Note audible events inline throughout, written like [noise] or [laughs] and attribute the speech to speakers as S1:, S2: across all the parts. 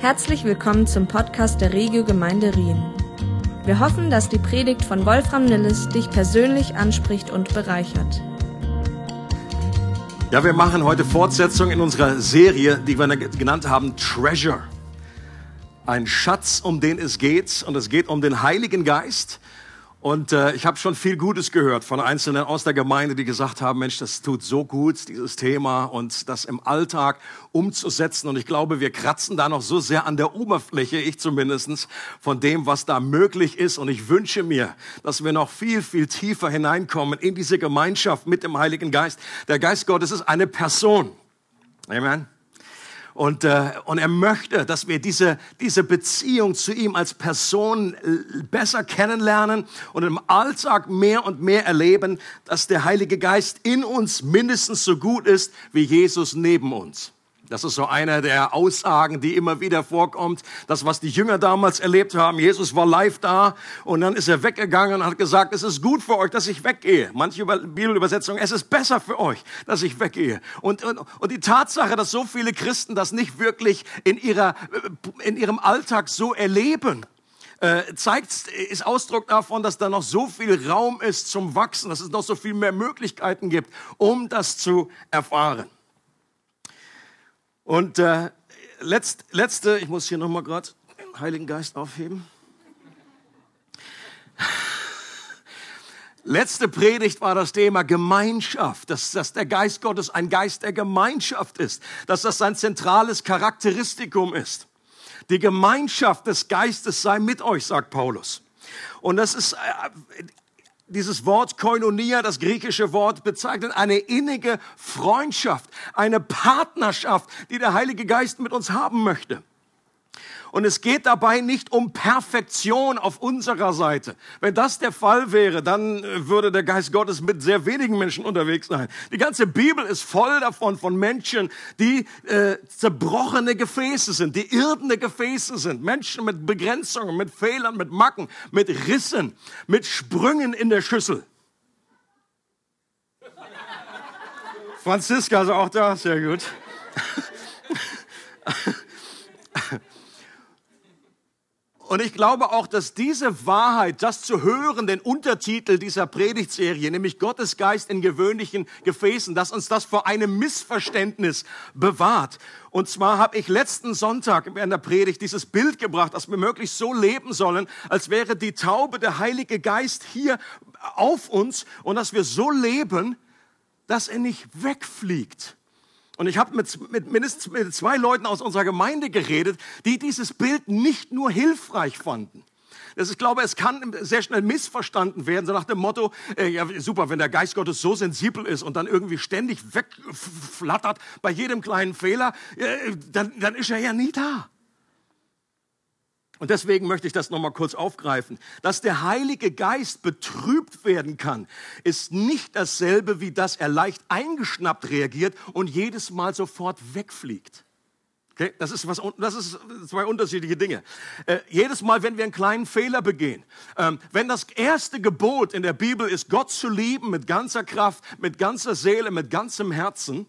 S1: Herzlich willkommen zum Podcast der Regio Gemeinde Rien. Wir hoffen, dass die Predigt von Wolfram Nilles dich persönlich anspricht und bereichert.
S2: Ja, wir machen heute Fortsetzung in unserer Serie, die wir genannt haben Treasure. Ein Schatz, um den es geht. Und es geht um den Heiligen Geist. Und äh, ich habe schon viel Gutes gehört von Einzelnen aus der Gemeinde, die gesagt haben, Mensch, das tut so gut, dieses Thema und das im Alltag umzusetzen. Und ich glaube, wir kratzen da noch so sehr an der Oberfläche, ich zumindestens, von dem, was da möglich ist. Und ich wünsche mir, dass wir noch viel, viel tiefer hineinkommen in diese Gemeinschaft mit dem Heiligen Geist. Der Geist Gottes ist eine Person. Amen. Und, äh, und er möchte, dass wir diese, diese Beziehung zu ihm als Person äh, besser kennenlernen und im Alltag mehr und mehr erleben, dass der Heilige Geist in uns mindestens so gut ist wie Jesus neben uns. Das ist so eine der Aussagen, die immer wieder vorkommt. Das, was die Jünger damals erlebt haben. Jesus war live da und dann ist er weggegangen und hat gesagt, es ist gut für euch, dass ich weggehe. Manche Bibelübersetzungen, es ist besser für euch, dass ich weggehe. Und, und, und die Tatsache, dass so viele Christen das nicht wirklich in, ihrer, in ihrem Alltag so erleben, äh, zeigt, ist Ausdruck davon, dass da noch so viel Raum ist zum Wachsen, dass es noch so viel mehr Möglichkeiten gibt, um das zu erfahren. Und äh, letzt, letzte, ich muss hier nochmal gerade den Heiligen Geist aufheben. Letzte Predigt war das Thema Gemeinschaft, dass, dass der Geist Gottes ein Geist der Gemeinschaft ist, dass das sein zentrales Charakteristikum ist. Die Gemeinschaft des Geistes sei mit euch, sagt Paulus. Und das ist äh, dieses Wort Koinonia, das griechische Wort, bezeichnet eine innige Freundschaft, eine Partnerschaft, die der Heilige Geist mit uns haben möchte. Und es geht dabei nicht um Perfektion auf unserer Seite. Wenn das der Fall wäre, dann äh, würde der Geist Gottes mit sehr wenigen Menschen unterwegs sein. Die ganze Bibel ist voll davon, von Menschen, die äh, zerbrochene Gefäße sind, die irdene Gefäße sind. Menschen mit Begrenzungen, mit Fehlern, mit Macken, mit Rissen, mit Sprüngen in der Schüssel. Franziska ist auch da, sehr gut. [laughs] Und ich glaube auch, dass diese Wahrheit, das zu hören, den Untertitel dieser Predigtserie, nämlich Gottes Geist in gewöhnlichen Gefäßen, dass uns das vor einem Missverständnis bewahrt. Und zwar habe ich letzten Sonntag in der Predigt dieses Bild gebracht, dass wir möglichst so leben sollen, als wäre die Taube der Heilige Geist hier auf uns und dass wir so leben, dass er nicht wegfliegt und ich habe mit, mit mindestens mit zwei Leuten aus unserer Gemeinde geredet, die dieses Bild nicht nur hilfreich fanden. Das, ich glaube, es kann sehr schnell missverstanden werden, so nach dem Motto, äh, ja super, wenn der Geist Gottes so sensibel ist und dann irgendwie ständig wegflattert bei jedem kleinen Fehler, äh, dann, dann ist er ja nie da. Und deswegen möchte ich das nochmal kurz aufgreifen. Dass der Heilige Geist betrübt werden kann, ist nicht dasselbe, wie dass er leicht eingeschnappt reagiert und jedes Mal sofort wegfliegt. Okay? Das, ist was, das ist zwei unterschiedliche Dinge. Äh, jedes Mal, wenn wir einen kleinen Fehler begehen, ähm, wenn das erste Gebot in der Bibel ist, Gott zu lieben mit ganzer Kraft, mit ganzer Seele, mit ganzem Herzen,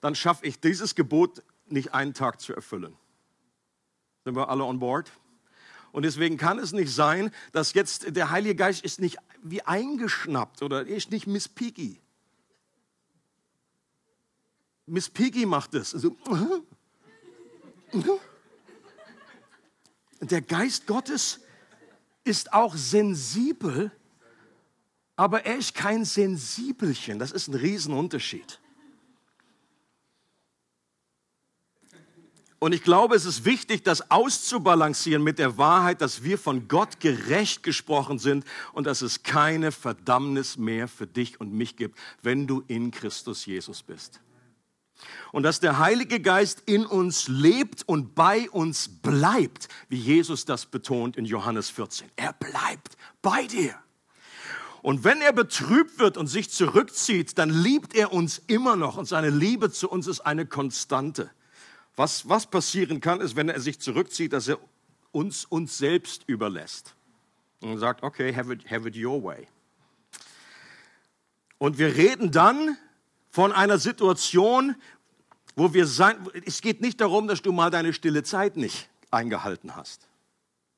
S2: dann schaffe ich dieses Gebot nicht einen Tag zu erfüllen. Sind wir alle on board? Und deswegen kann es nicht sein, dass jetzt der Heilige Geist ist nicht wie eingeschnappt oder ist nicht Miss Piggy. Miss Piggy macht das. Also, [laughs] der Geist Gottes ist auch sensibel, aber er ist kein Sensibelchen. Das ist ein Riesenunterschied. Und ich glaube, es ist wichtig, das auszubalancieren mit der Wahrheit, dass wir von Gott gerecht gesprochen sind und dass es keine Verdammnis mehr für dich und mich gibt, wenn du in Christus Jesus bist. Und dass der Heilige Geist in uns lebt und bei uns bleibt, wie Jesus das betont in Johannes 14. Er bleibt bei dir. Und wenn er betrübt wird und sich zurückzieht, dann liebt er uns immer noch und seine Liebe zu uns ist eine Konstante. Was, was passieren kann, ist, wenn er sich zurückzieht, dass er uns uns selbst überlässt und sagt, okay, have it, have it your way. Und wir reden dann von einer Situation, wo wir sein, es geht nicht darum, dass du mal deine stille Zeit nicht eingehalten hast.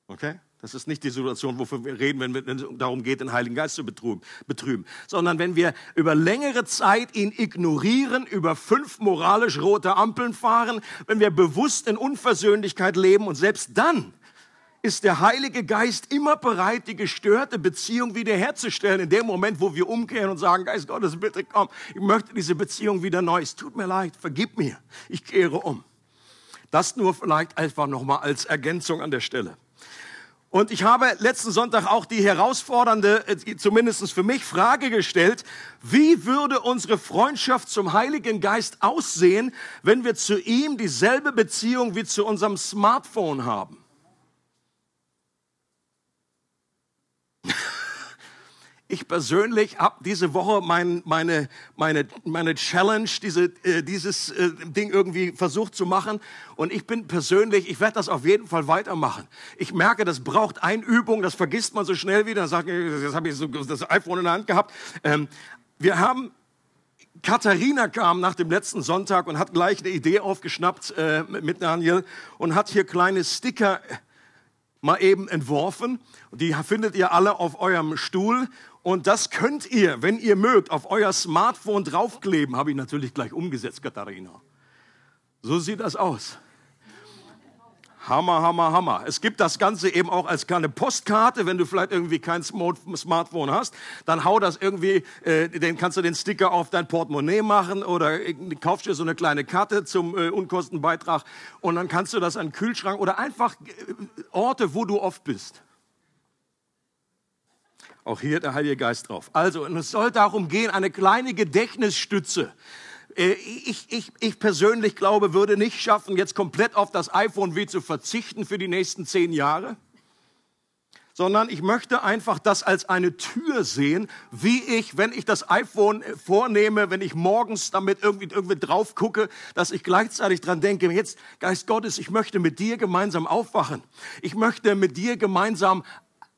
S2: Okay? Das ist nicht die Situation, wofür wir reden, wenn, es darum geht, den Heiligen Geist zu betrüben, sondern wenn wir über längere Zeit ihn ignorieren, über fünf moralisch rote Ampeln fahren, wenn wir bewusst in Unversöhnlichkeit leben und selbst dann ist der Heilige Geist immer bereit, die gestörte Beziehung wiederherzustellen. In dem Moment, wo wir umkehren und sagen, Geist Gottes, bitte komm, ich möchte diese Beziehung wieder neu. Es tut mir leid, vergib mir, ich kehre um. Das nur vielleicht einfach nochmal als Ergänzung an der Stelle. Und ich habe letzten Sonntag auch die herausfordernde, äh, zumindest für mich, Frage gestellt, wie würde unsere Freundschaft zum Heiligen Geist aussehen, wenn wir zu ihm dieselbe Beziehung wie zu unserem Smartphone haben? Ich persönlich habe diese Woche mein, meine, meine, meine Challenge, diese, äh, dieses äh, Ding irgendwie versucht zu machen. Und ich bin persönlich, ich werde das auf jeden Fall weitermachen. Ich merke, das braucht Einübung, das vergisst man so schnell wieder. Dann sagt, jetzt habe ich so das iPhone in der Hand gehabt. Ähm, wir haben Katharina kam nach dem letzten Sonntag und hat gleich eine Idee aufgeschnappt äh, mit Daniel und hat hier kleine Sticker mal eben entworfen. Die findet ihr alle auf eurem Stuhl. Und das könnt ihr, wenn ihr mögt, auf euer Smartphone draufkleben. Habe ich natürlich gleich umgesetzt, Katharina. So sieht das aus. Hammer, Hammer, Hammer. Es gibt das Ganze eben auch als kleine Postkarte, wenn du vielleicht irgendwie kein Smartphone hast, dann hau das irgendwie, äh, den kannst du den Sticker auf dein Portemonnaie machen oder kaufst dir so eine kleine Karte zum äh, Unkostenbeitrag und dann kannst du das an den Kühlschrank oder einfach äh, Orte, wo du oft bist. Auch hier der Heilige Geist drauf. Also, und es soll darum gehen, eine kleine Gedächtnisstütze. Äh, ich, ich, ich persönlich glaube, würde nicht schaffen, jetzt komplett auf das iPhone wie zu verzichten für die nächsten zehn Jahre sondern ich möchte einfach das als eine Tür sehen, wie ich, wenn ich das iPhone vornehme, wenn ich morgens damit irgendwie, irgendwie drauf gucke, dass ich gleichzeitig dran denke, jetzt, Geist Gottes, ich möchte mit dir gemeinsam aufwachen. Ich möchte mit dir gemeinsam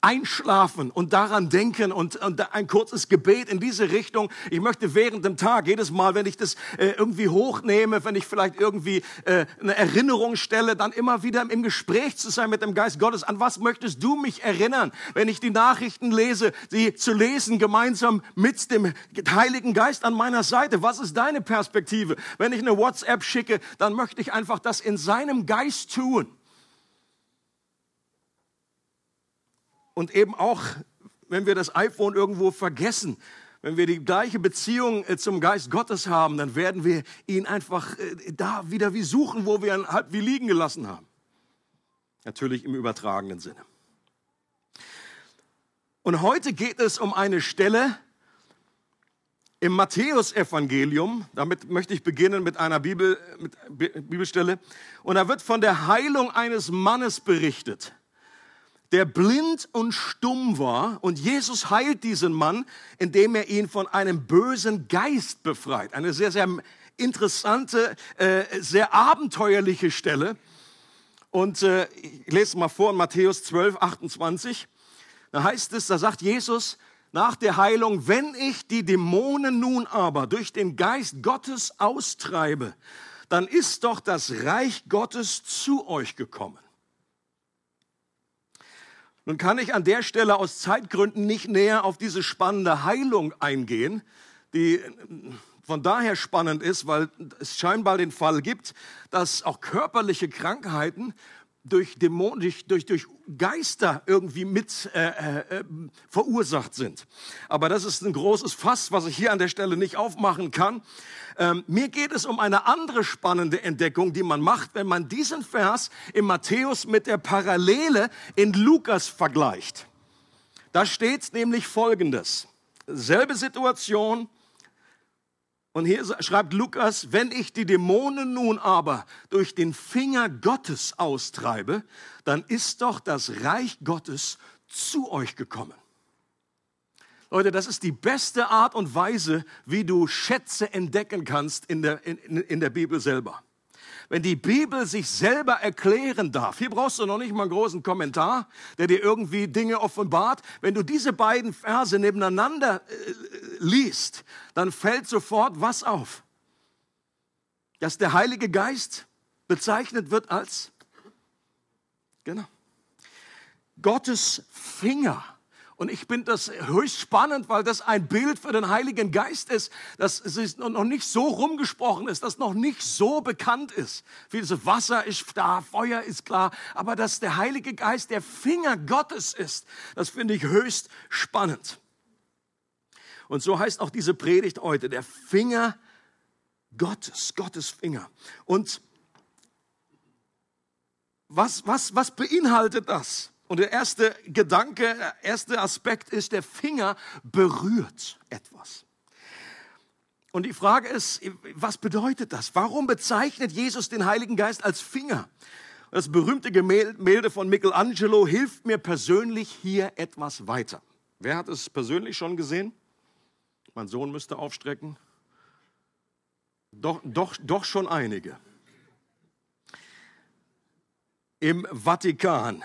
S2: einschlafen und daran denken und, und, ein kurzes Gebet in diese Richtung. Ich möchte während dem Tag, jedes Mal, wenn ich das äh, irgendwie hochnehme, wenn ich vielleicht irgendwie äh, eine Erinnerung stelle, dann immer wieder im Gespräch zu sein mit dem Geist Gottes. An was möchtest du mich erinnern, wenn ich die Nachrichten lese, sie zu lesen gemeinsam mit dem Heiligen Geist an meiner Seite? Was ist deine Perspektive? Wenn ich eine WhatsApp schicke, dann möchte ich einfach das in seinem Geist tun. Und eben auch, wenn wir das iPhone irgendwo vergessen, wenn wir die gleiche Beziehung äh, zum Geist Gottes haben, dann werden wir ihn einfach äh, da wieder wie suchen, wo wir ihn halb wie liegen gelassen haben. Natürlich im übertragenen Sinne. Und heute geht es um eine Stelle im Matthäusevangelium. Damit möchte ich beginnen mit einer Bibel, mit Bibelstelle. Und da wird von der Heilung eines Mannes berichtet der blind und stumm war. Und Jesus heilt diesen Mann, indem er ihn von einem bösen Geist befreit. Eine sehr, sehr interessante, äh, sehr abenteuerliche Stelle. Und äh, ich lese mal vor in Matthäus 12, 28. Da heißt es, da sagt Jesus nach der Heilung, wenn ich die Dämonen nun aber durch den Geist Gottes austreibe, dann ist doch das Reich Gottes zu euch gekommen. Nun kann ich an der Stelle aus Zeitgründen nicht näher auf diese spannende Heilung eingehen, die von daher spannend ist, weil es scheinbar den Fall gibt, dass auch körperliche Krankheiten durch, Dämonen, durch, durch, durch Geister irgendwie mit äh, äh, äh, verursacht sind. Aber das ist ein großes Fass, was ich hier an der Stelle nicht aufmachen kann. Ähm, mir geht es um eine andere spannende Entdeckung, die man macht, wenn man diesen Vers in Matthäus mit der Parallele in Lukas vergleicht. Da steht nämlich Folgendes. Selbe Situation, und hier schreibt Lukas, wenn ich die Dämonen nun aber durch den Finger Gottes austreibe, dann ist doch das Reich Gottes zu euch gekommen. Leute, das ist die beste Art und Weise, wie du Schätze entdecken kannst in der, in, in der Bibel selber. Wenn die Bibel sich selber erklären darf, hier brauchst du noch nicht mal einen großen Kommentar, der dir irgendwie Dinge offenbart. Wenn du diese beiden Verse nebeneinander äh, liest, dann fällt sofort was auf. Dass der Heilige Geist bezeichnet wird als Genau. Gottes Finger. Und ich finde das höchst spannend, weil das ein Bild für den Heiligen Geist ist, das noch nicht so rumgesprochen ist, das noch nicht so bekannt ist. Vieles Wasser ist da, Feuer ist klar, aber dass der Heilige Geist der Finger Gottes ist, das finde ich höchst spannend. Und so heißt auch diese Predigt heute, der Finger Gottes, Gottes Finger. Und was, was, was beinhaltet das? Und der erste Gedanke, der erste Aspekt ist, der Finger berührt etwas. Und die Frage ist, was bedeutet das? Warum bezeichnet Jesus den Heiligen Geist als Finger? Das berühmte Gemälde von Michelangelo hilft mir persönlich hier etwas weiter. Wer hat es persönlich schon gesehen? Mein Sohn müsste aufstrecken. Doch, doch, doch schon einige. Im Vatikan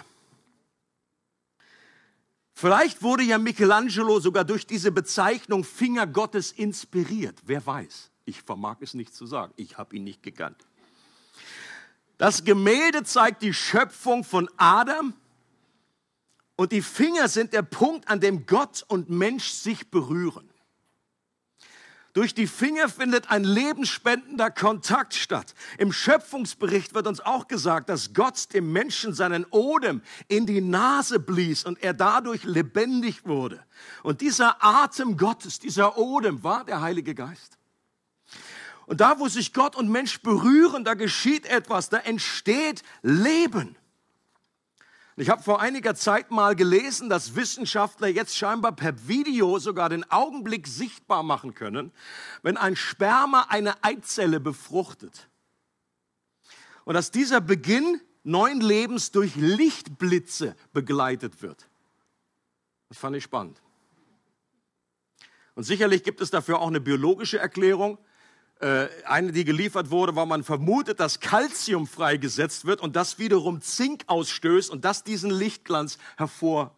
S2: Vielleicht wurde ja Michelangelo sogar durch diese Bezeichnung Finger Gottes inspiriert. Wer weiß? Ich vermag es nicht zu sagen. Ich habe ihn nicht gekannt. Das Gemälde zeigt die Schöpfung von Adam und die Finger sind der Punkt, an dem Gott und Mensch sich berühren. Durch die Finger findet ein lebensspendender Kontakt statt. Im Schöpfungsbericht wird uns auch gesagt, dass Gott dem Menschen seinen Odem in die Nase blies und er dadurch lebendig wurde. Und dieser Atem Gottes, dieser Odem war der Heilige Geist. Und da, wo sich Gott und Mensch berühren, da geschieht etwas, da entsteht Leben. Ich habe vor einiger Zeit mal gelesen, dass Wissenschaftler jetzt scheinbar per Video sogar den Augenblick sichtbar machen können, wenn ein Sperma eine Eizelle befruchtet. Und dass dieser Beginn neuen Lebens durch Lichtblitze begleitet wird. Das fand ich spannend. Und sicherlich gibt es dafür auch eine biologische Erklärung. Äh, eine, die geliefert wurde, weil man vermutet, dass Calcium freigesetzt wird und das wiederum Zink ausstößt und das diesen Lichtglanz hervorruft.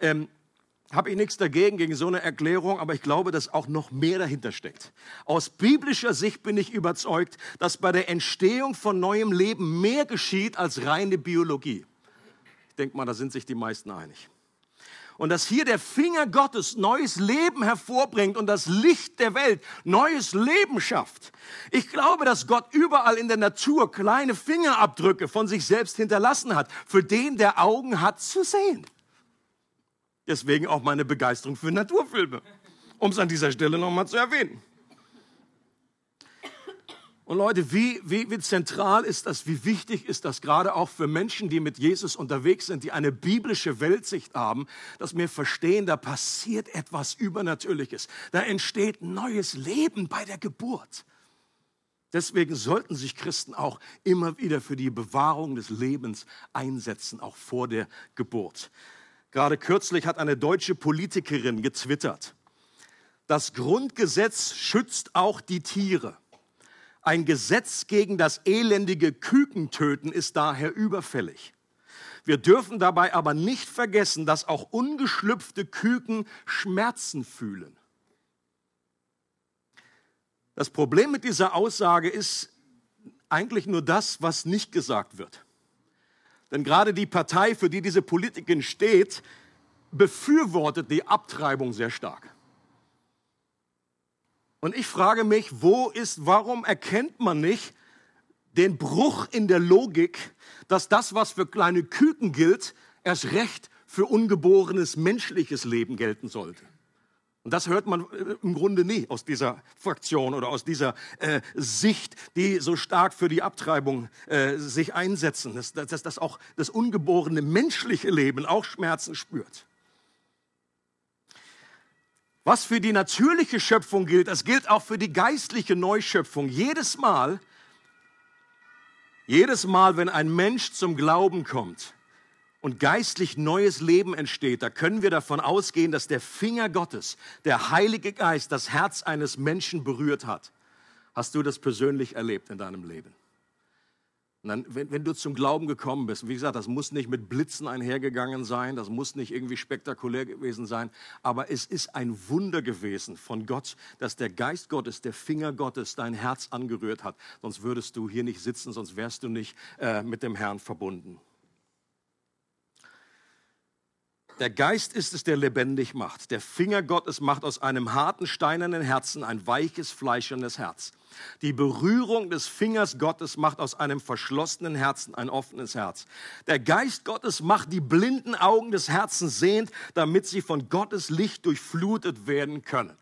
S2: Ähm, habe ich nichts dagegen, gegen so eine Erklärung, aber ich glaube, dass auch noch mehr dahinter steckt. Aus biblischer Sicht bin ich überzeugt, dass bei der Entstehung von neuem Leben mehr geschieht als reine Biologie. Ich denke mal, da sind sich die meisten einig und dass hier der Finger Gottes neues Leben hervorbringt und das Licht der Welt neues Leben schafft. Ich glaube, dass Gott überall in der Natur kleine Fingerabdrücke von sich selbst hinterlassen hat, für den der Augen hat zu sehen. Deswegen auch meine Begeisterung für Naturfilme, um es an dieser Stelle nochmal zu erwähnen. Und Leute, wie, wie, wie zentral ist das, wie wichtig ist das gerade auch für Menschen, die mit Jesus unterwegs sind, die eine biblische Weltsicht haben, dass wir verstehen, da passiert etwas Übernatürliches. Da entsteht neues Leben bei der Geburt. Deswegen sollten sich Christen auch immer wieder für die Bewahrung des Lebens einsetzen, auch vor der Geburt. Gerade kürzlich hat eine deutsche Politikerin getwittert, das Grundgesetz schützt auch die Tiere. Ein Gesetz gegen das elendige Kükentöten ist daher überfällig. Wir dürfen dabei aber nicht vergessen, dass auch ungeschlüpfte Küken Schmerzen fühlen. Das Problem mit dieser Aussage ist eigentlich nur das, was nicht gesagt wird. Denn gerade die Partei, für die diese Politikerin steht, befürwortet die Abtreibung sehr stark. Und ich frage mich, wo ist, warum erkennt man nicht den Bruch in der Logik, dass das, was für kleine Küken gilt, erst recht für ungeborenes menschliches Leben gelten sollte? Und das hört man äh, im Grunde nie aus dieser Fraktion oder aus dieser äh, Sicht, die so stark für die Abtreibung äh, sich einsetzen, dass, dass, dass auch das ungeborene menschliche Leben auch Schmerzen spürt. Was für die natürliche Schöpfung gilt, das gilt auch für die geistliche Neuschöpfung. Jedes Mal, jedes Mal, wenn ein Mensch zum Glauben kommt und geistlich neues Leben entsteht, da können wir davon ausgehen, dass der Finger Gottes, der Heilige Geist, das Herz eines Menschen berührt hat. Hast du das persönlich erlebt in deinem Leben? Dann, wenn, wenn, du zum Glauben gekommen bist, wie gesagt, das muss nicht mit Blitzen einhergegangen sein, das muss nicht irgendwie spektakulär gewesen sein, aber es ist ein Wunder gewesen von Gott, dass der Geist Gottes, der Finger Gottes dein Herz angerührt hat. Sonst würdest du hier nicht sitzen, sonst wärst du nicht äh, mit dem Herrn verbunden. Der Geist ist es, der lebendig macht. Der Finger Gottes macht aus einem harten, steinernen Herzen ein weiches, fleischernes Herz. Die Berührung des Fingers Gottes macht aus einem verschlossenen Herzen ein offenes Herz. Der Geist Gottes macht die blinden Augen des Herzens sehend, damit sie von Gottes Licht durchflutet werden können.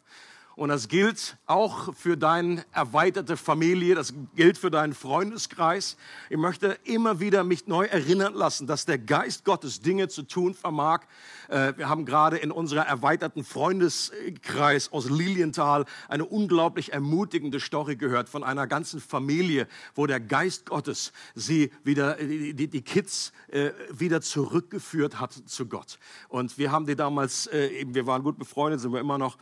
S2: Und das gilt auch für deine erweiterte Familie, das gilt für deinen Freundeskreis. Ich möchte immer wieder mich neu erinnern lassen, dass der Geist Gottes Dinge zu tun vermag. Äh, wir haben gerade in unserer erweiterten Freundeskreis aus Lilienthal eine unglaublich ermutigende Story gehört von einer ganzen Familie, wo der Geist Gottes sie wieder, die, die Kids äh, wieder zurückgeführt hat zu Gott. Und wir haben die damals, äh, wir waren gut befreundet, sind wir immer noch.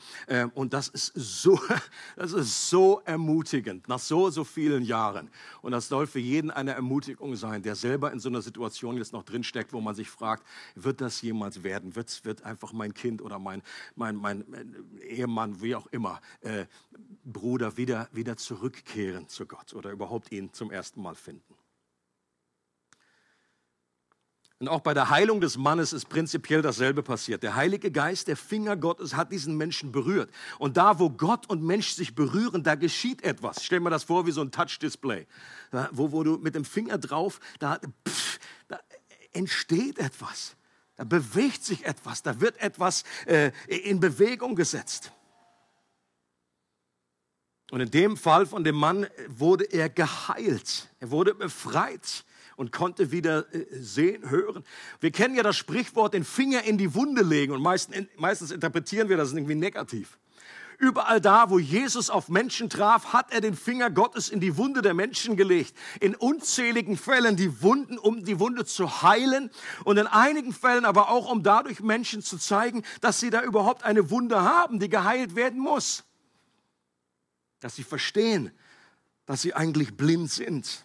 S2: Und das ist so, [laughs] das ist so ermutigend nach so, so vielen Jahren. Und das soll für jeden eine Ermutigung sein, der selber in so einer Situation jetzt noch drinsteckt, wo man sich fragt, wird das jemals werden? Wird, wird einfach mein Kind oder mein, mein, mein Ehemann, wie auch immer, äh, Bruder wieder, wieder zurückkehren zu Gott oder überhaupt ihn zum ersten Mal finden? Und auch bei der Heilung des Mannes ist prinzipiell dasselbe passiert. Der Heilige Geist, der Finger Gottes, hat diesen Menschen berührt. Und da, wo Gott und Mensch sich berühren, da geschieht etwas. Stell mir das vor wie so ein Touch-Display, wo, wo du mit dem Finger drauf, da, pff, da entsteht etwas. Da bewegt sich etwas, da wird etwas äh, in Bewegung gesetzt. Und in dem Fall von dem Mann wurde er geheilt, er wurde befreit und konnte wieder äh, sehen, hören. Wir kennen ja das Sprichwort, den Finger in die Wunde legen und meistens, meistens interpretieren wir das irgendwie negativ. Überall da, wo Jesus auf Menschen traf, hat er den Finger Gottes in die Wunde der Menschen gelegt. In unzähligen Fällen die Wunden, um die Wunde zu heilen und in einigen Fällen aber auch, um dadurch Menschen zu zeigen, dass sie da überhaupt eine Wunde haben, die geheilt werden muss. Dass sie verstehen, dass sie eigentlich blind sind.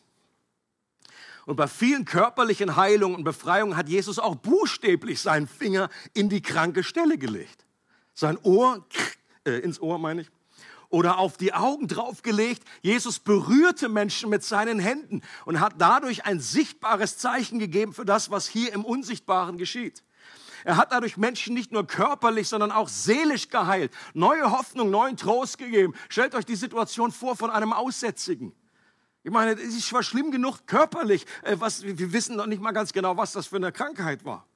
S2: Und bei vielen körperlichen Heilungen und Befreiungen hat Jesus auch buchstäblich seinen Finger in die kranke Stelle gelegt. Sein Ohr, äh, ins Ohr meine ich, oder auf die Augen draufgelegt. Jesus berührte Menschen mit seinen Händen und hat dadurch ein sichtbares Zeichen gegeben für das, was hier im Unsichtbaren geschieht. Er hat dadurch Menschen nicht nur körperlich, sondern auch seelisch geheilt, neue Hoffnung, neuen Trost gegeben. Stellt euch die Situation vor von einem Aussätzigen. Ich meine, es zwar schlimm genug körperlich, äh, was, wir wissen noch nicht mal ganz genau, was das für eine Krankheit war.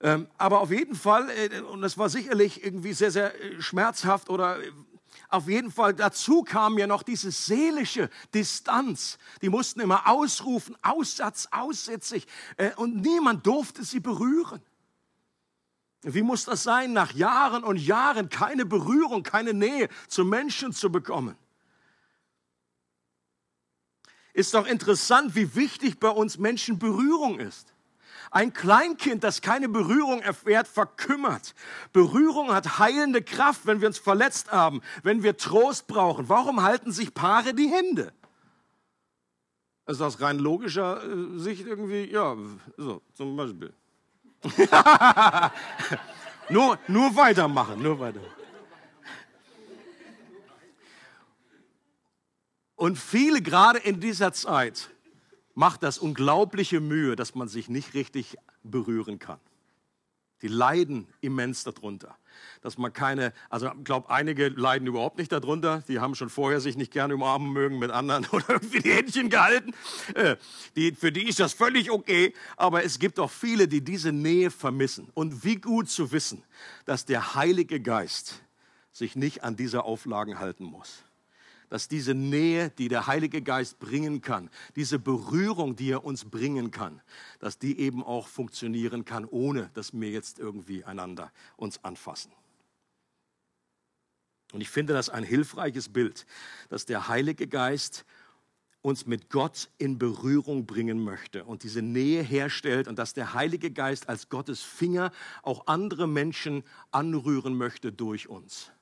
S2: Ähm, aber auf jeden Fall, äh, und das war sicherlich irgendwie sehr, sehr äh, schmerzhaft oder auf jeden Fall dazu kam ja noch diese seelische Distanz. Die mussten immer ausrufen, Aussatz, aussätzig und niemand durfte sie berühren. Wie muss das sein, nach Jahren und Jahren keine Berührung, keine Nähe zu Menschen zu bekommen? Ist doch interessant, wie wichtig bei uns Menschen Berührung ist. Ein Kleinkind, das keine Berührung erfährt, verkümmert. Berührung hat heilende Kraft, wenn wir uns verletzt haben, wenn wir Trost brauchen. Warum halten sich Paare die Hände? Ist aus rein logischer äh, Sicht irgendwie, ja, so, zum Beispiel. [laughs] [laughs] nur, nur weitermachen, nur weitermachen. Und viele gerade in dieser Zeit macht das unglaubliche Mühe, dass man sich nicht richtig berühren kann. Die leiden immens darunter, dass man keine, also ich glaube, einige leiden überhaupt nicht darunter. Die haben schon vorher sich nicht gerne umarmen mögen mit anderen [laughs] oder irgendwie die Händchen gehalten. Äh, die, für die ist das völlig okay. Aber es gibt auch viele, die diese Nähe vermissen. Und wie gut zu wissen, dass der Heilige Geist sich nicht an diese Auflagen halten muss dass diese Nähe, die der Heilige Geist bringen kann, diese Berührung, die er uns bringen kann, dass die eben auch funktionieren kann, ohne dass wir jetzt irgendwie einander uns anfassen. Und ich finde das ein hilfreiches Bild, dass der Heilige Geist uns mit Gott in Berührung bringen möchte und diese Nähe herstellt und dass der Heilige Geist als Gottes Finger auch andere Menschen anrühren möchte durch uns.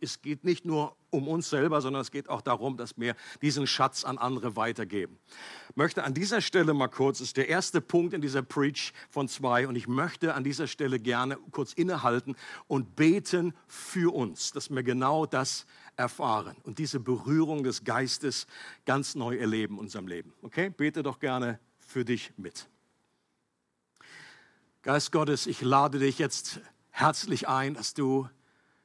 S2: Es geht nicht nur um uns selber, sondern es geht auch darum, dass wir diesen Schatz an andere weitergeben. Ich möchte an dieser Stelle mal kurz, das ist der erste Punkt in dieser Preach von zwei, und ich möchte an dieser Stelle gerne kurz innehalten und beten für uns, dass wir genau das erfahren und diese Berührung des Geistes ganz neu erleben in unserem Leben. Okay, bete doch gerne für dich mit. Geist Gottes, ich lade dich jetzt herzlich ein, dass du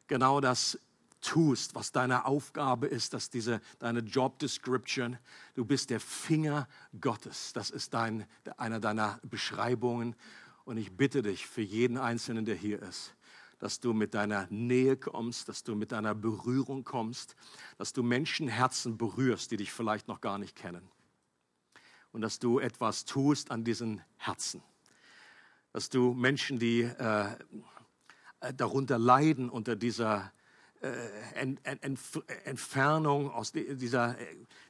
S2: genau das tust, was deine Aufgabe ist, dass diese deine Job Description, du bist der Finger Gottes. Das ist dein, einer deiner Beschreibungen. Und ich bitte dich für jeden Einzelnen, der hier ist, dass du mit deiner Nähe kommst, dass du mit deiner Berührung kommst, dass du Menschenherzen berührst, die dich vielleicht noch gar nicht kennen. Und dass du etwas tust an diesen Herzen. Dass du Menschen, die äh, darunter leiden unter dieser äh, Entfernung, aus dieser,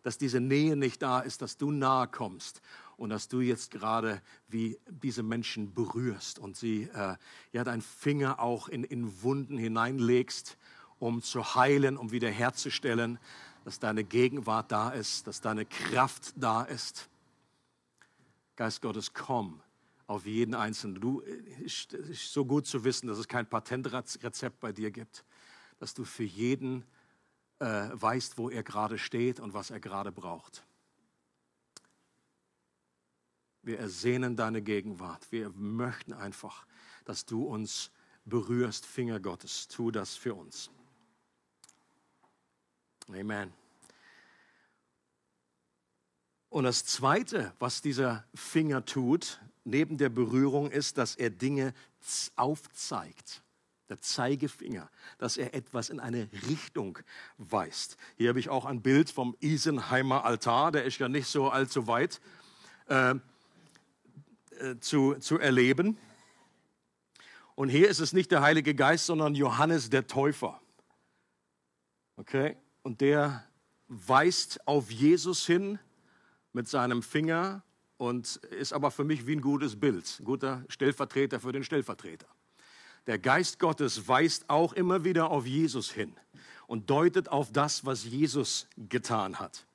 S2: dass diese Nähe nicht da ist, dass du nahe kommst und dass du jetzt gerade wie diese Menschen berührst und sie, äh, ja, deinen Finger auch in, in Wunden hineinlegst, um zu heilen, um wiederherzustellen, dass deine Gegenwart da ist, dass deine Kraft da ist. Geist Gottes, komm auf jeden Einzelnen. Du, es ist so gut zu wissen, dass es kein Patentrezept bei dir gibt dass du für jeden äh, weißt, wo er gerade steht und was er gerade braucht. Wir ersehnen deine Gegenwart. Wir möchten einfach, dass du uns berührst, Finger Gottes. Tu das für uns. Amen. Und das Zweite, was dieser Finger tut, neben der Berührung, ist, dass er Dinge aufzeigt der Zeigefinger, dass er etwas in eine Richtung weist. Hier habe ich auch ein Bild vom Isenheimer Altar, der ist ja nicht so allzu weit äh, äh, zu, zu erleben. Und hier ist es nicht der Heilige Geist, sondern Johannes der Täufer. Okay? Und der weist auf Jesus hin mit seinem Finger und ist aber für mich wie ein gutes Bild, ein guter Stellvertreter für den Stellvertreter. Der Geist Gottes weist auch immer wieder auf Jesus hin und deutet auf das, was Jesus getan hat.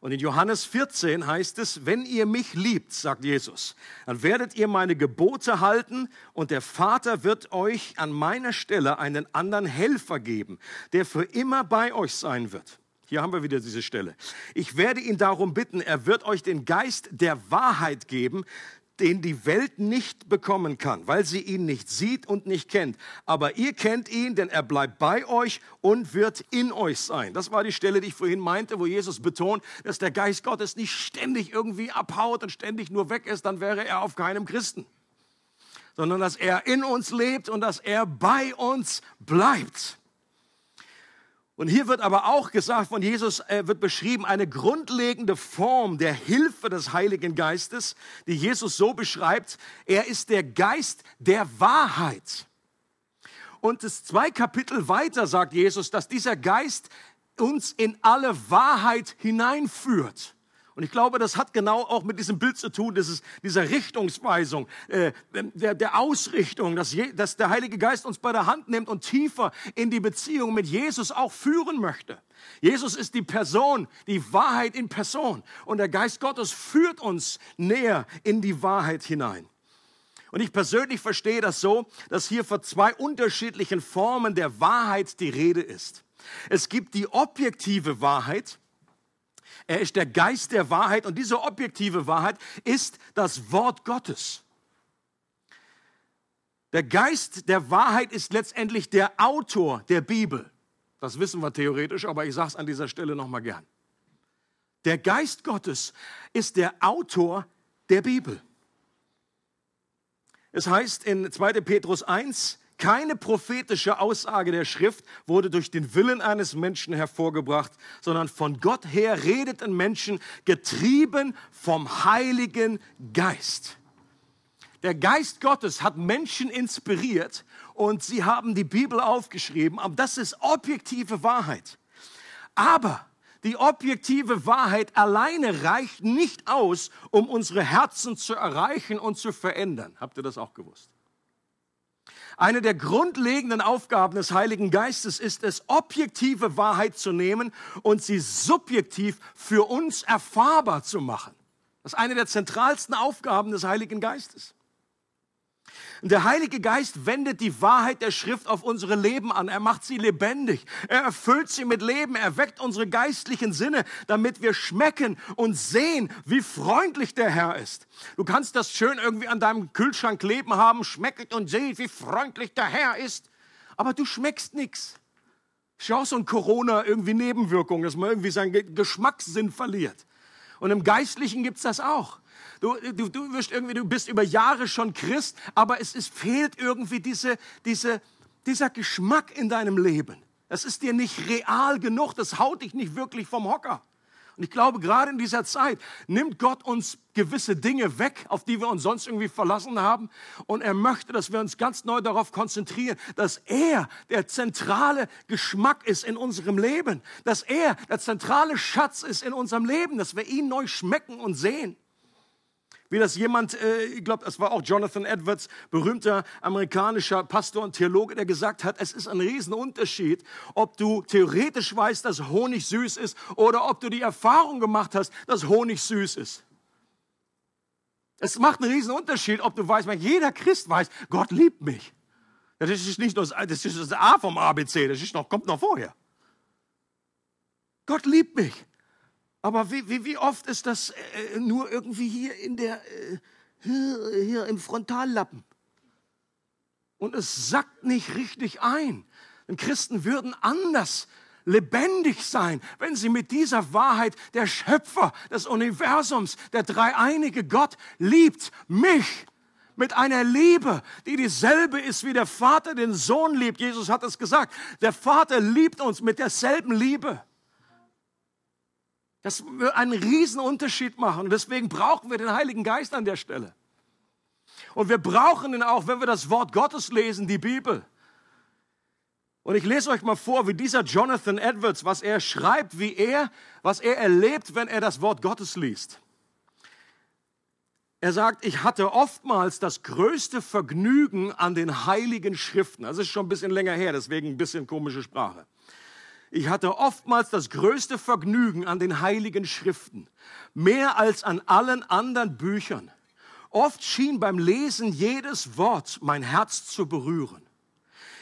S2: Und in Johannes 14 heißt es, wenn ihr mich liebt, sagt Jesus, dann werdet ihr meine Gebote halten und der Vater wird euch an meiner Stelle einen anderen Helfer geben, der für immer bei euch sein wird. Hier haben wir wieder diese Stelle. Ich werde ihn darum bitten, er wird euch den Geist der Wahrheit geben, den die Welt nicht bekommen kann, weil sie ihn nicht sieht und nicht kennt. Aber ihr kennt ihn, denn er bleibt bei euch und wird in euch sein. Das war die Stelle, die ich vorhin meinte, wo Jesus betont, dass der Geist Gottes nicht ständig irgendwie abhaut und ständig nur weg ist, dann wäre er auf keinem Christen. Sondern dass er in uns lebt und dass er bei uns bleibt. Und hier wird aber auch gesagt von Jesus, äh, wird beschrieben eine grundlegende Form der Hilfe des Heiligen Geistes, die Jesus so beschreibt, er ist der Geist der Wahrheit. Und das zwei Kapitel weiter sagt Jesus, dass dieser Geist uns in alle Wahrheit hineinführt. Und ich glaube, das hat genau auch mit diesem Bild zu tun, dieses, dieser Richtungsweisung, äh, der, der Ausrichtung, dass, je, dass der Heilige Geist uns bei der Hand nimmt und tiefer in die Beziehung mit Jesus auch führen möchte. Jesus ist die Person, die Wahrheit in Person. Und der Geist Gottes führt uns näher in die Wahrheit hinein. Und ich persönlich verstehe das so, dass hier von zwei unterschiedlichen Formen der Wahrheit die Rede ist. Es gibt die objektive Wahrheit, er ist der Geist der Wahrheit und diese objektive Wahrheit ist das Wort Gottes. Der Geist der Wahrheit ist letztendlich der Autor der Bibel. Das wissen wir theoretisch, aber ich sage es an dieser Stelle nochmal gern. Der Geist Gottes ist der Autor der Bibel. Es heißt in 2. Petrus 1, keine prophetische Aussage der Schrift wurde durch den Willen eines Menschen hervorgebracht, sondern von Gott her redet ein Menschen getrieben vom Heiligen Geist. Der Geist Gottes hat Menschen inspiriert und sie haben die Bibel aufgeschrieben, aber das ist objektive Wahrheit. Aber die objektive Wahrheit alleine reicht nicht aus, um unsere Herzen zu erreichen und zu verändern. Habt ihr das auch gewusst? Eine der grundlegenden Aufgaben des Heiligen Geistes ist es, objektive Wahrheit zu nehmen und sie subjektiv für uns erfahrbar zu machen. Das ist eine der zentralsten Aufgaben des Heiligen Geistes. Der Heilige Geist wendet die Wahrheit der Schrift auf unsere Leben an. Er macht sie lebendig. Er erfüllt sie mit Leben. Er weckt unsere geistlichen Sinne, damit wir schmecken und sehen, wie freundlich der Herr ist. Du kannst das schön irgendwie an deinem Kühlschrank kleben haben. Schmecket und seht, wie freundlich der Herr ist. Aber du schmeckst nichts. Schau so ein Corona irgendwie Nebenwirkung, dass man irgendwie seinen Geschmackssinn verliert. Und im Geistlichen gibt's das auch. Du, du, du, wirst irgendwie, du bist über Jahre schon Christ, aber es, es fehlt irgendwie diese, diese, dieser Geschmack in deinem Leben. Das ist dir nicht real genug, das haut dich nicht wirklich vom Hocker. Und ich glaube, gerade in dieser Zeit nimmt Gott uns gewisse Dinge weg, auf die wir uns sonst irgendwie verlassen haben. Und er möchte, dass wir uns ganz neu darauf konzentrieren, dass er der zentrale Geschmack ist in unserem Leben. Dass er der zentrale Schatz ist in unserem Leben. Dass wir ihn neu schmecken und sehen. Wie das jemand, äh, ich glaube, es war auch Jonathan Edwards, berühmter amerikanischer Pastor und Theologe, der gesagt hat, es ist ein Riesenunterschied, ob du theoretisch weißt, dass Honig süß ist oder ob du die Erfahrung gemacht hast, dass Honig süß ist. Es macht einen Riesenunterschied, ob du weißt, weil jeder Christ weiß, Gott liebt mich. Das ist nicht nur das, das, ist das A vom ABC, das ist noch, kommt noch vorher. Gott liebt mich. Aber wie, wie, wie oft ist das äh, nur irgendwie hier in der, äh, hier, hier im Frontallappen? Und es sackt nicht richtig ein. Denn Christen würden anders lebendig sein, wenn sie mit dieser Wahrheit, der Schöpfer des Universums, der dreieinige Gott liebt mich mit einer Liebe, die dieselbe ist, wie der Vater den Sohn liebt. Jesus hat es gesagt. Der Vater liebt uns mit derselben Liebe. Das wird einen riesen Unterschied machen. Deswegen brauchen wir den Heiligen Geist an der Stelle. Und wir brauchen ihn auch, wenn wir das Wort Gottes lesen, die Bibel. Und ich lese euch mal vor, wie dieser Jonathan Edwards, was er schreibt, wie er, was er erlebt, wenn er das Wort Gottes liest. Er sagt, ich hatte oftmals das größte Vergnügen an den heiligen Schriften. Das ist schon ein bisschen länger her, deswegen ein bisschen komische Sprache. Ich hatte oftmals das größte Vergnügen an den heiligen Schriften, mehr als an allen anderen Büchern. Oft schien beim Lesen jedes Wort mein Herz zu berühren.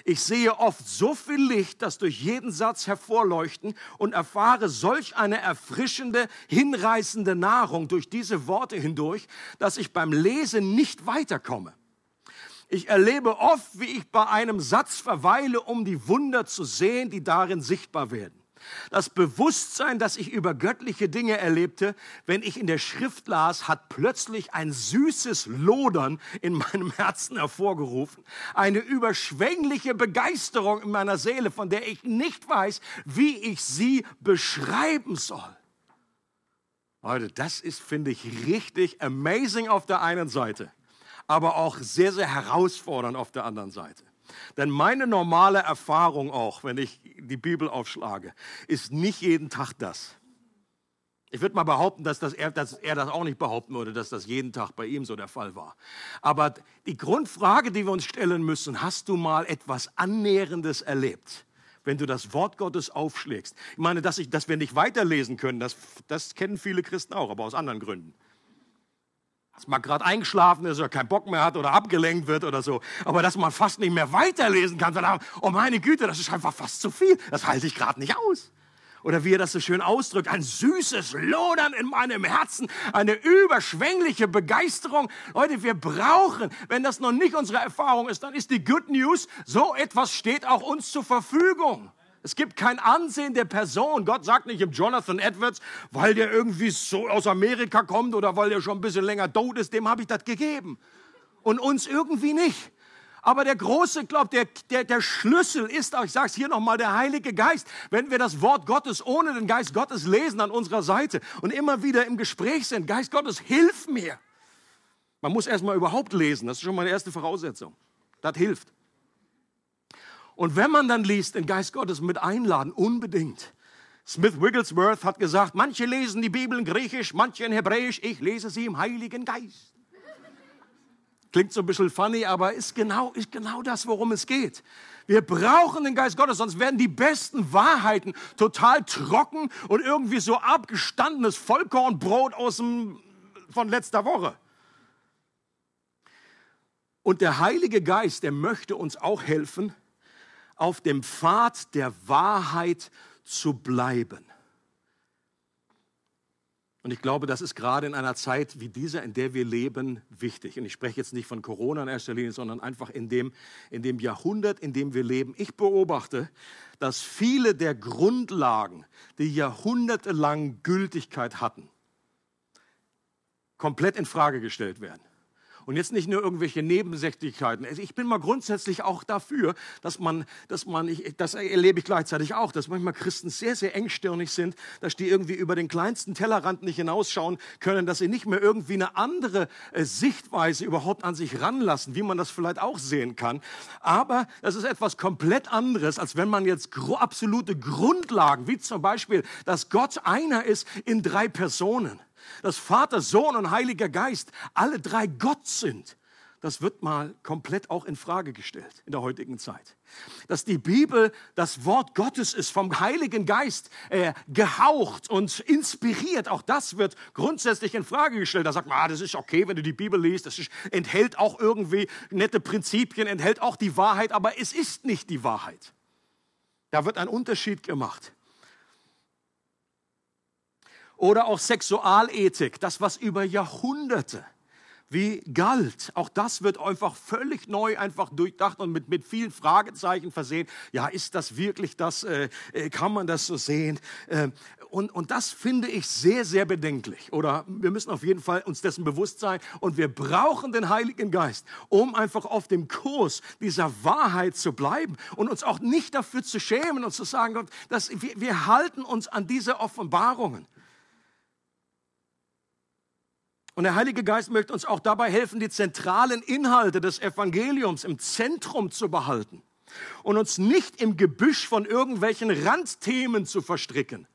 S2: Ich sehe oft so viel Licht, das durch jeden Satz hervorleuchten und erfahre solch eine erfrischende, hinreißende Nahrung durch diese Worte hindurch, dass ich beim Lesen nicht weiterkomme. Ich erlebe oft, wie ich bei einem Satz verweile, um die Wunder zu sehen, die darin sichtbar werden. Das Bewusstsein, das ich über göttliche Dinge erlebte, wenn ich in der Schrift las, hat plötzlich ein süßes Lodern in meinem [laughs] Herzen hervorgerufen. Eine überschwängliche Begeisterung in meiner Seele, von der ich nicht weiß, wie ich sie beschreiben soll. Leute, das ist, finde ich, richtig amazing auf der einen Seite aber auch sehr, sehr herausfordernd auf der anderen Seite. Denn meine normale Erfahrung auch, wenn ich die Bibel aufschlage, ist nicht jeden Tag das. Ich würde mal behaupten, dass, das er, dass er das auch nicht behaupten würde, dass das jeden Tag bei ihm so der Fall war. Aber die Grundfrage, die wir uns stellen müssen, hast du mal etwas Annährendes erlebt? wenn du das Wort Gottes aufschlägst. Ich meine, dass, ich, dass wir nicht weiterlesen können, das, das kennen viele Christen auch, aber aus anderen Gründen dass man gerade eingeschlafen ist oder keinen Bock mehr hat oder abgelenkt wird oder so. Aber dass man fast nicht mehr weiterlesen kann, sondern, oh meine Güte, das ist einfach fast zu viel. Das halte ich gerade nicht aus. Oder wie er das so schön ausdrückt, ein süßes Lodern in meinem Herzen, eine überschwängliche Begeisterung. Leute, wir brauchen, wenn das noch nicht unsere Erfahrung ist, dann ist die Good News, so etwas steht auch uns zur Verfügung. Es gibt kein Ansehen der Person. Gott sagt nicht im Jonathan Edwards, weil der irgendwie so aus Amerika kommt oder weil der schon ein bisschen länger tot ist, dem habe ich das gegeben. Und uns irgendwie nicht. Aber der große, glaub, der, der, der Schlüssel ist, ich sage es hier nochmal, der Heilige Geist. Wenn wir das Wort Gottes ohne den Geist Gottes lesen an unserer Seite und immer wieder im Gespräch sind, Geist Gottes, hilf mir. Man muss erstmal überhaupt lesen, das ist schon die erste Voraussetzung. Das hilft. Und wenn man dann liest, den Geist Gottes mit einladen, unbedingt. Smith Wigglesworth hat gesagt, manche lesen die Bibel in Griechisch, manche in Hebräisch, ich lese sie im Heiligen Geist. Klingt so ein bisschen funny, aber ist genau, ist genau das, worum es geht. Wir brauchen den Geist Gottes, sonst werden die besten Wahrheiten total trocken und irgendwie so abgestandenes Vollkornbrot aus dem, von letzter Woche. Und der Heilige Geist, der möchte uns auch helfen, auf dem Pfad der Wahrheit zu bleiben. Und ich glaube, das ist gerade in einer Zeit wie dieser, in der wir leben, wichtig. Und ich spreche jetzt nicht von Corona in erster Linie, sondern einfach in dem, in dem Jahrhundert, in dem wir leben. Ich beobachte, dass viele der Grundlagen, die jahrhundertelang Gültigkeit hatten, komplett in Frage gestellt werden. Und jetzt nicht nur irgendwelche Nebensächlichkeiten. Also ich bin mal grundsätzlich auch dafür, dass man, dass man, ich, das erlebe ich gleichzeitig auch, dass manchmal Christen sehr, sehr engstirnig sind, dass die irgendwie über den kleinsten Tellerrand nicht hinausschauen können, dass sie nicht mehr irgendwie eine andere äh, Sichtweise überhaupt an sich ranlassen, wie man das vielleicht auch sehen kann. Aber das ist etwas komplett anderes, als wenn man jetzt absolute Grundlagen, wie zum Beispiel, dass Gott einer ist in drei Personen dass Vater, Sohn und Heiliger Geist alle drei Gott sind, das wird mal komplett auch in Frage gestellt in der heutigen Zeit. Dass die Bibel das Wort Gottes ist, vom Heiligen Geist äh, gehaucht und inspiriert, auch das wird grundsätzlich in Frage gestellt. Da sagt man, ah, das ist okay, wenn du die Bibel liest, das ist, enthält auch irgendwie nette Prinzipien, enthält auch die Wahrheit, aber es ist nicht die Wahrheit. Da wird ein Unterschied gemacht. Oder auch Sexualethik, das, was über Jahrhunderte wie galt. Auch das wird einfach völlig neu einfach durchdacht und mit, mit vielen Fragezeichen versehen. Ja, ist das wirklich das? Äh, äh kann man das so sehen? Äh, und, und das finde ich sehr, sehr bedenklich. Oder wir müssen auf jeden Fall uns dessen bewusst sein. Und wir brauchen den Heiligen Geist, um einfach auf dem Kurs dieser Wahrheit zu bleiben und uns auch nicht dafür zu schämen und zu sagen, Gott, dass wir, wir halten uns an diese Offenbarungen. Und der Heilige Geist möchte uns auch dabei helfen, die zentralen Inhalte des Evangeliums im Zentrum zu behalten und uns nicht im Gebüsch von irgendwelchen Randthemen zu verstricken.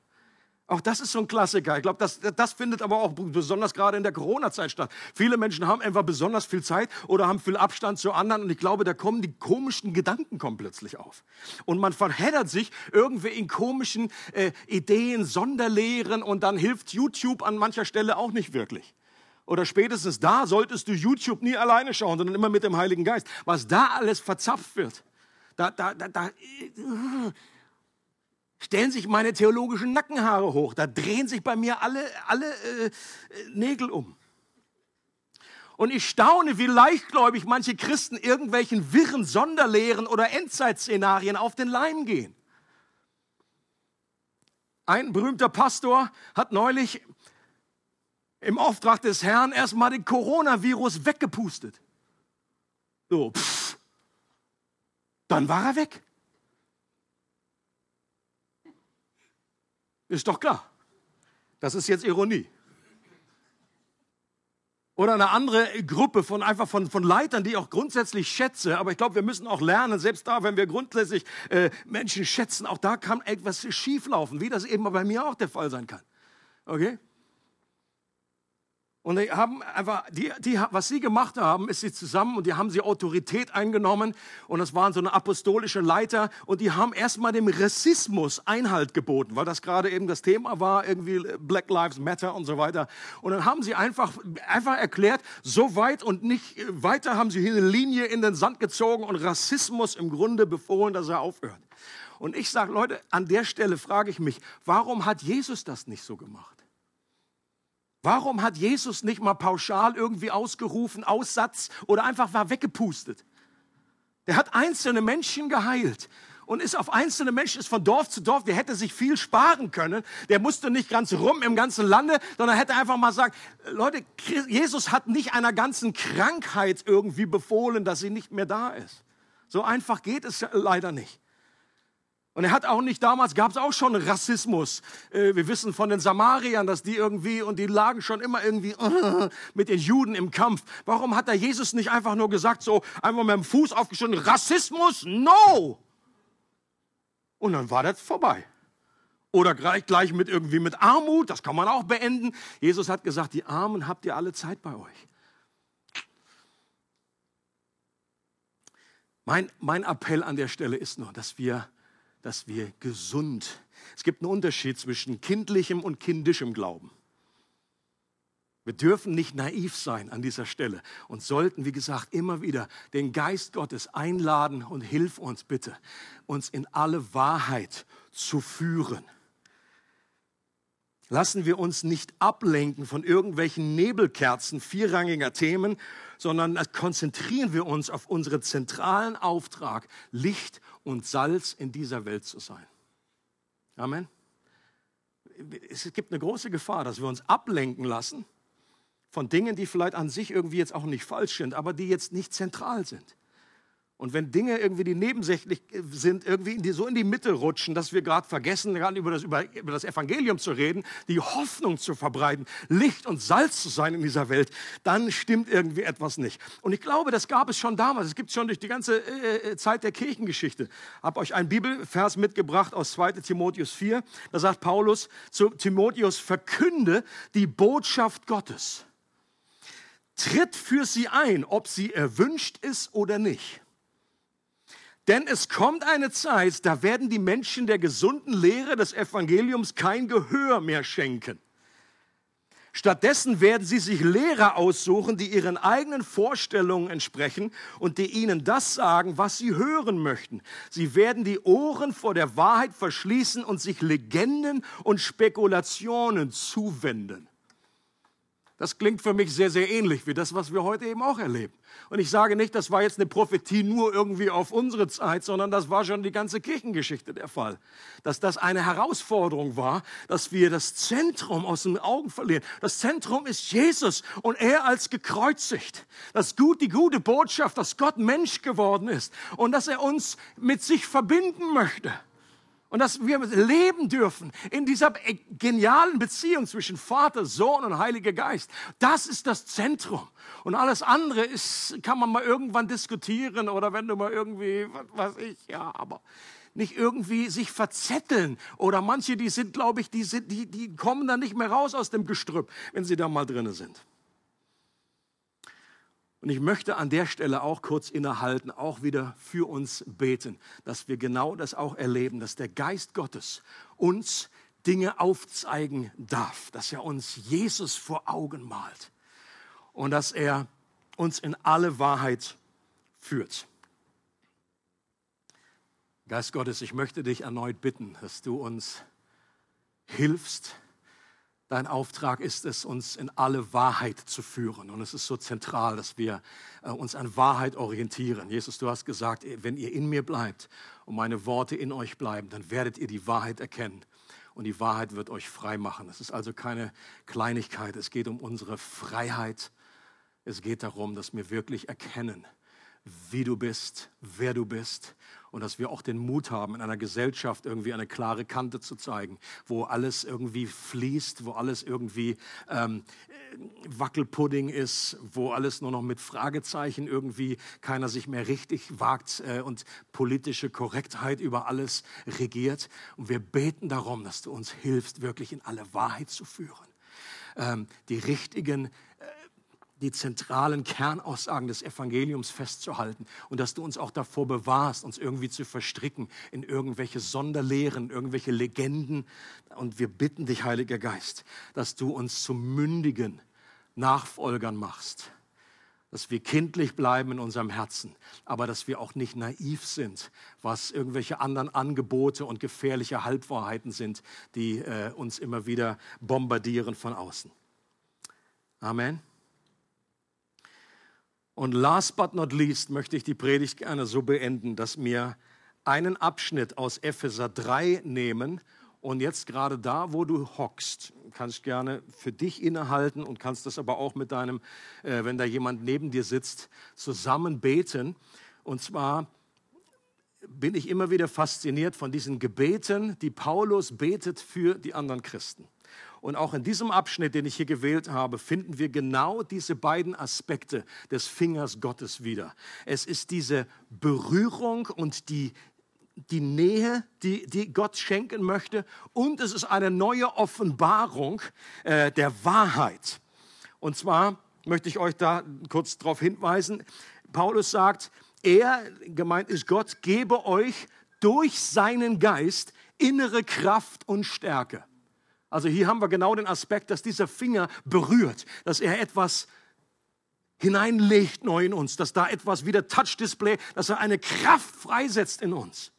S2: Auch das ist so ein Klassiker. Ich glaube, das, das findet aber auch besonders gerade in der Corona-Zeit statt. Viele Menschen haben einfach besonders viel Zeit oder haben viel Abstand zu anderen und ich glaube, da kommen die komischen Gedanken kommen plötzlich auf. Und man verheddert sich irgendwie in komischen äh, Ideen, Sonderlehren und dann hilft YouTube an mancher Stelle auch nicht wirklich oder spätestens da solltest du YouTube nie alleine schauen, sondern immer mit dem Heiligen Geist. Was da alles verzapft wird, da, da, da, da uh, stellen sich meine theologischen Nackenhaare hoch, da drehen sich bei mir alle, alle äh, Nägel um. Und ich staune, wie leichtgläubig manche Christen irgendwelchen wirren Sonderlehren oder Endzeitszenarien auf den Leim gehen. Ein berühmter Pastor hat neulich im Auftrag des Herrn erstmal den Coronavirus weggepustet. So, pff. Dann war er weg. Ist doch klar. Das ist jetzt Ironie. Oder eine andere Gruppe von einfach von, von Leitern, die ich auch grundsätzlich schätze. Aber ich glaube, wir müssen auch lernen, selbst da, wenn wir grundsätzlich äh, Menschen schätzen, auch da kann etwas schieflaufen, wie das eben bei mir auch der Fall sein kann. Okay? Und die haben einfach, die, die, was sie gemacht haben, ist sie zusammen und die haben sie Autorität eingenommen und das waren so eine apostolische Leiter und die haben erstmal dem Rassismus Einhalt geboten, weil das gerade eben das Thema war, irgendwie Black Lives Matter und so weiter. Und dann haben sie einfach, einfach erklärt, so weit und nicht weiter haben sie hier eine Linie in den Sand gezogen und Rassismus im Grunde befohlen, dass er aufhört. Und ich sage, Leute, an der Stelle frage ich mich, warum hat Jesus das nicht so gemacht? Warum hat Jesus nicht mal pauschal irgendwie ausgerufen, Aussatz oder einfach war weggepustet? Der hat einzelne Menschen geheilt und ist auf einzelne Menschen, ist von Dorf zu Dorf, der hätte sich viel sparen können. Der musste nicht ganz rum im ganzen Lande, sondern hätte einfach mal sagen, Leute, Jesus hat nicht einer ganzen Krankheit irgendwie befohlen, dass sie nicht mehr da ist. So einfach geht es leider nicht. Und er hat auch nicht, damals gab es auch schon Rassismus. Äh, wir wissen von den Samariern, dass die irgendwie, und die lagen schon immer irgendwie [laughs] mit den Juden im Kampf. Warum hat da Jesus nicht einfach nur gesagt, so einfach mit dem Fuß aufgeschnitten, Rassismus? No! Und dann war das vorbei. Oder gleich, gleich mit irgendwie mit Armut, das kann man auch beenden. Jesus hat gesagt, die Armen habt ihr alle Zeit bei euch. Mein, mein Appell an der Stelle ist nur, dass wir, dass wir gesund, es gibt einen Unterschied zwischen kindlichem und kindischem Glauben. Wir dürfen nicht naiv sein an dieser Stelle und sollten, wie gesagt, immer wieder den Geist Gottes einladen und hilf uns bitte, uns in alle Wahrheit zu führen. Lassen wir uns nicht ablenken von irgendwelchen Nebelkerzen vierrangiger Themen, sondern konzentrieren wir uns auf unseren zentralen Auftrag, Licht und Salz in dieser Welt zu sein. Amen. Es gibt eine große Gefahr, dass wir uns ablenken lassen von Dingen, die vielleicht an sich irgendwie jetzt auch nicht falsch sind, aber die jetzt nicht zentral sind. Und wenn Dinge irgendwie, die nebensächlich sind, irgendwie in die, so in die Mitte rutschen, dass wir gerade vergessen, gerade über das, über, über das Evangelium zu reden, die Hoffnung zu verbreiten, Licht und Salz zu sein in dieser Welt, dann stimmt irgendwie etwas nicht. Und ich glaube, das gab es schon damals. Es gibt schon durch die ganze äh, äh Zeit der Kirchengeschichte. Ich habe euch einen Bibelvers mitgebracht aus 2 Timotheus 4. Da sagt Paulus zu Timotheus, verkünde die Botschaft Gottes tritt für sie ein, ob sie erwünscht ist oder nicht. Denn es kommt eine Zeit, da werden die Menschen der gesunden Lehre des Evangeliums kein Gehör mehr schenken. Stattdessen werden sie sich Lehrer aussuchen, die ihren eigenen Vorstellungen entsprechen und die ihnen das sagen, was sie hören möchten. Sie werden die Ohren vor der Wahrheit verschließen und sich Legenden und Spekulationen zuwenden. Das klingt für mich sehr, sehr ähnlich wie das, was wir heute eben auch erleben. Und ich sage nicht, das war jetzt eine Prophetie nur irgendwie auf unsere Zeit, sondern das war schon die ganze Kirchengeschichte der Fall. Dass das eine Herausforderung war, dass wir das Zentrum aus den Augen verlieren. Das Zentrum ist Jesus und er als gekreuzigt. Das gut, die gute Botschaft, dass Gott Mensch geworden ist und dass er uns mit sich verbinden möchte. Und dass wir leben dürfen in dieser genialen Beziehung zwischen Vater, Sohn und Heiliger Geist. Das ist das Zentrum. Und alles andere ist, kann man mal irgendwann diskutieren oder wenn du mal irgendwie, was weiß ich, ja, aber nicht irgendwie sich verzetteln. Oder manche, die sind, glaube ich, die, sind, die, die kommen dann nicht mehr raus aus dem Gestrüpp, wenn sie da mal drinnen sind. Und ich möchte an der Stelle auch kurz innehalten, auch wieder für uns beten, dass wir genau das auch erleben, dass der Geist Gottes uns Dinge aufzeigen darf, dass er uns Jesus vor Augen malt und dass er uns in alle Wahrheit führt. Geist Gottes, ich möchte dich erneut bitten, dass du uns hilfst, Dein Auftrag ist es, uns in alle Wahrheit zu führen. Und es ist so zentral, dass wir äh, uns an Wahrheit orientieren. Jesus, du hast gesagt, wenn ihr in mir bleibt und meine Worte in euch bleiben, dann werdet ihr die Wahrheit erkennen. Und die Wahrheit wird euch frei machen. Es ist also keine Kleinigkeit. Es geht um unsere Freiheit. Es geht darum, dass wir wirklich erkennen, wie du bist, wer du bist und dass wir auch den Mut haben, in einer Gesellschaft irgendwie eine klare Kante zu zeigen, wo alles irgendwie fließt, wo alles irgendwie ähm, Wackelpudding ist, wo alles nur noch mit Fragezeichen irgendwie keiner sich mehr richtig wagt äh, und politische Korrektheit über alles regiert. Und wir beten darum, dass du uns hilfst, wirklich in alle Wahrheit zu führen. Ähm, die richtigen die zentralen Kernaussagen des Evangeliums festzuhalten und dass du uns auch davor bewahrst, uns irgendwie zu verstricken in irgendwelche Sonderlehren, irgendwelche Legenden. Und wir bitten dich, Heiliger Geist, dass du uns zu mündigen Nachfolgern machst, dass wir kindlich bleiben in unserem Herzen, aber dass wir auch nicht naiv sind, was irgendwelche anderen Angebote und gefährliche Halbwahrheiten sind, die äh, uns immer wieder bombardieren von außen. Amen. Und last but not least möchte ich die Predigt gerne so beenden, dass wir einen Abschnitt aus Epheser 3 nehmen und jetzt gerade da, wo du hockst, kannst gerne für dich innehalten und kannst das aber auch mit deinem, äh, wenn da jemand neben dir sitzt, zusammen beten. Und zwar bin ich immer wieder fasziniert von diesen Gebeten, die Paulus betet für die anderen Christen. Und auch in diesem Abschnitt, den ich hier gewählt habe, finden wir genau diese beiden Aspekte des Fingers Gottes wieder. Es ist diese Berührung und die, die Nähe, die, die Gott schenken möchte. Und es ist eine neue Offenbarung äh, der Wahrheit. Und zwar möchte ich euch da kurz darauf hinweisen. Paulus sagt, er, gemeint ist Gott, gebe euch durch seinen Geist innere Kraft und Stärke. Also hier haben wir genau den Aspekt, dass dieser Finger berührt, dass er etwas hineinlegt neu in uns, dass da etwas wie der Touch-Display, dass er eine Kraft freisetzt in uns.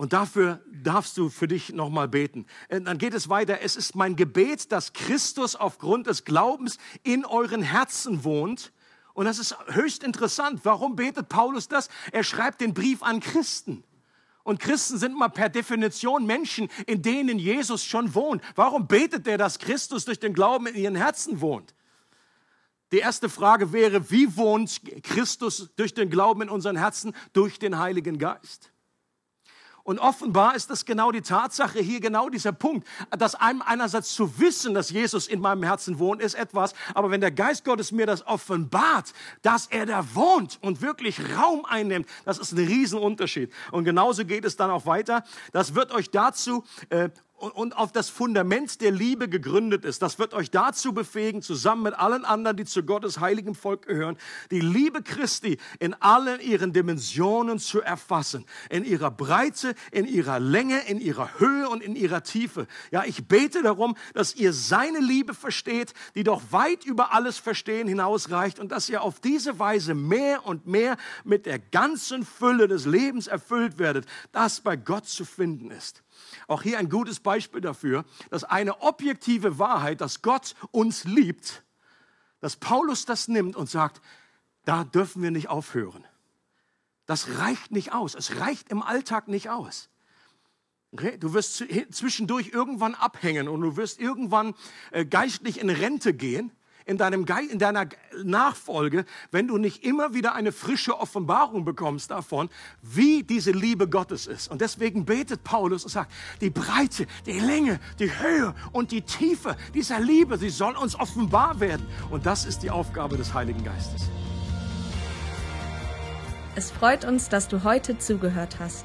S2: Und dafür darfst du für dich nochmal beten. Äh, dann geht es weiter. Es ist mein Gebet, dass Christus aufgrund des Glaubens in euren Herzen wohnt. Und das ist höchst interessant. Warum betet Paulus das? Er schreibt den Brief an Christen. Und Christen sind mal per Definition Menschen, in denen Jesus schon wohnt. Warum betet er, dass Christus durch den Glauben in ihren Herzen wohnt? Die erste Frage wäre, wie wohnt Christus durch den Glauben in unseren Herzen? Durch den Heiligen Geist. Und offenbar ist das genau die Tatsache hier, genau dieser Punkt, dass einem einerseits zu wissen, dass Jesus in meinem Herzen wohnt, ist etwas, aber wenn der Geist Gottes mir das offenbart, dass er da wohnt und wirklich Raum einnimmt, das ist ein Riesenunterschied. Und genauso geht es dann auch weiter. Das wird euch dazu äh, und auf das Fundament der Liebe gegründet ist. Das wird euch dazu befähigen, zusammen mit allen anderen, die zu Gottes heiligen Volk gehören, die Liebe Christi in allen ihren Dimensionen zu erfassen. In ihrer Breite, in ihrer Länge, in ihrer Höhe und in ihrer Tiefe. Ja, ich bete darum, dass ihr seine Liebe versteht, die doch weit über alles Verstehen hinausreicht und dass ihr auf diese Weise mehr und mehr mit der ganzen Fülle des Lebens erfüllt werdet, das bei Gott zu finden ist. Auch hier ein gutes Beispiel dafür, dass eine objektive Wahrheit, dass Gott uns liebt, dass Paulus das nimmt und sagt, da dürfen wir nicht aufhören. Das reicht nicht aus. Es reicht im Alltag nicht aus. Okay? Du wirst zwischendurch irgendwann abhängen und du wirst irgendwann äh, geistlich in Rente gehen in, deinem in deiner Nachfolge, wenn du nicht immer wieder eine frische Offenbarung bekommst davon, wie diese Liebe Gottes ist. Und deswegen betet Paulus und sagt, die Breite, die Länge, die Höhe und die Tiefe dieser Liebe, sie soll uns offenbar werden. Und das ist die Aufgabe des Heiligen Geistes.
S1: Es freut uns, dass du heute zugehört hast.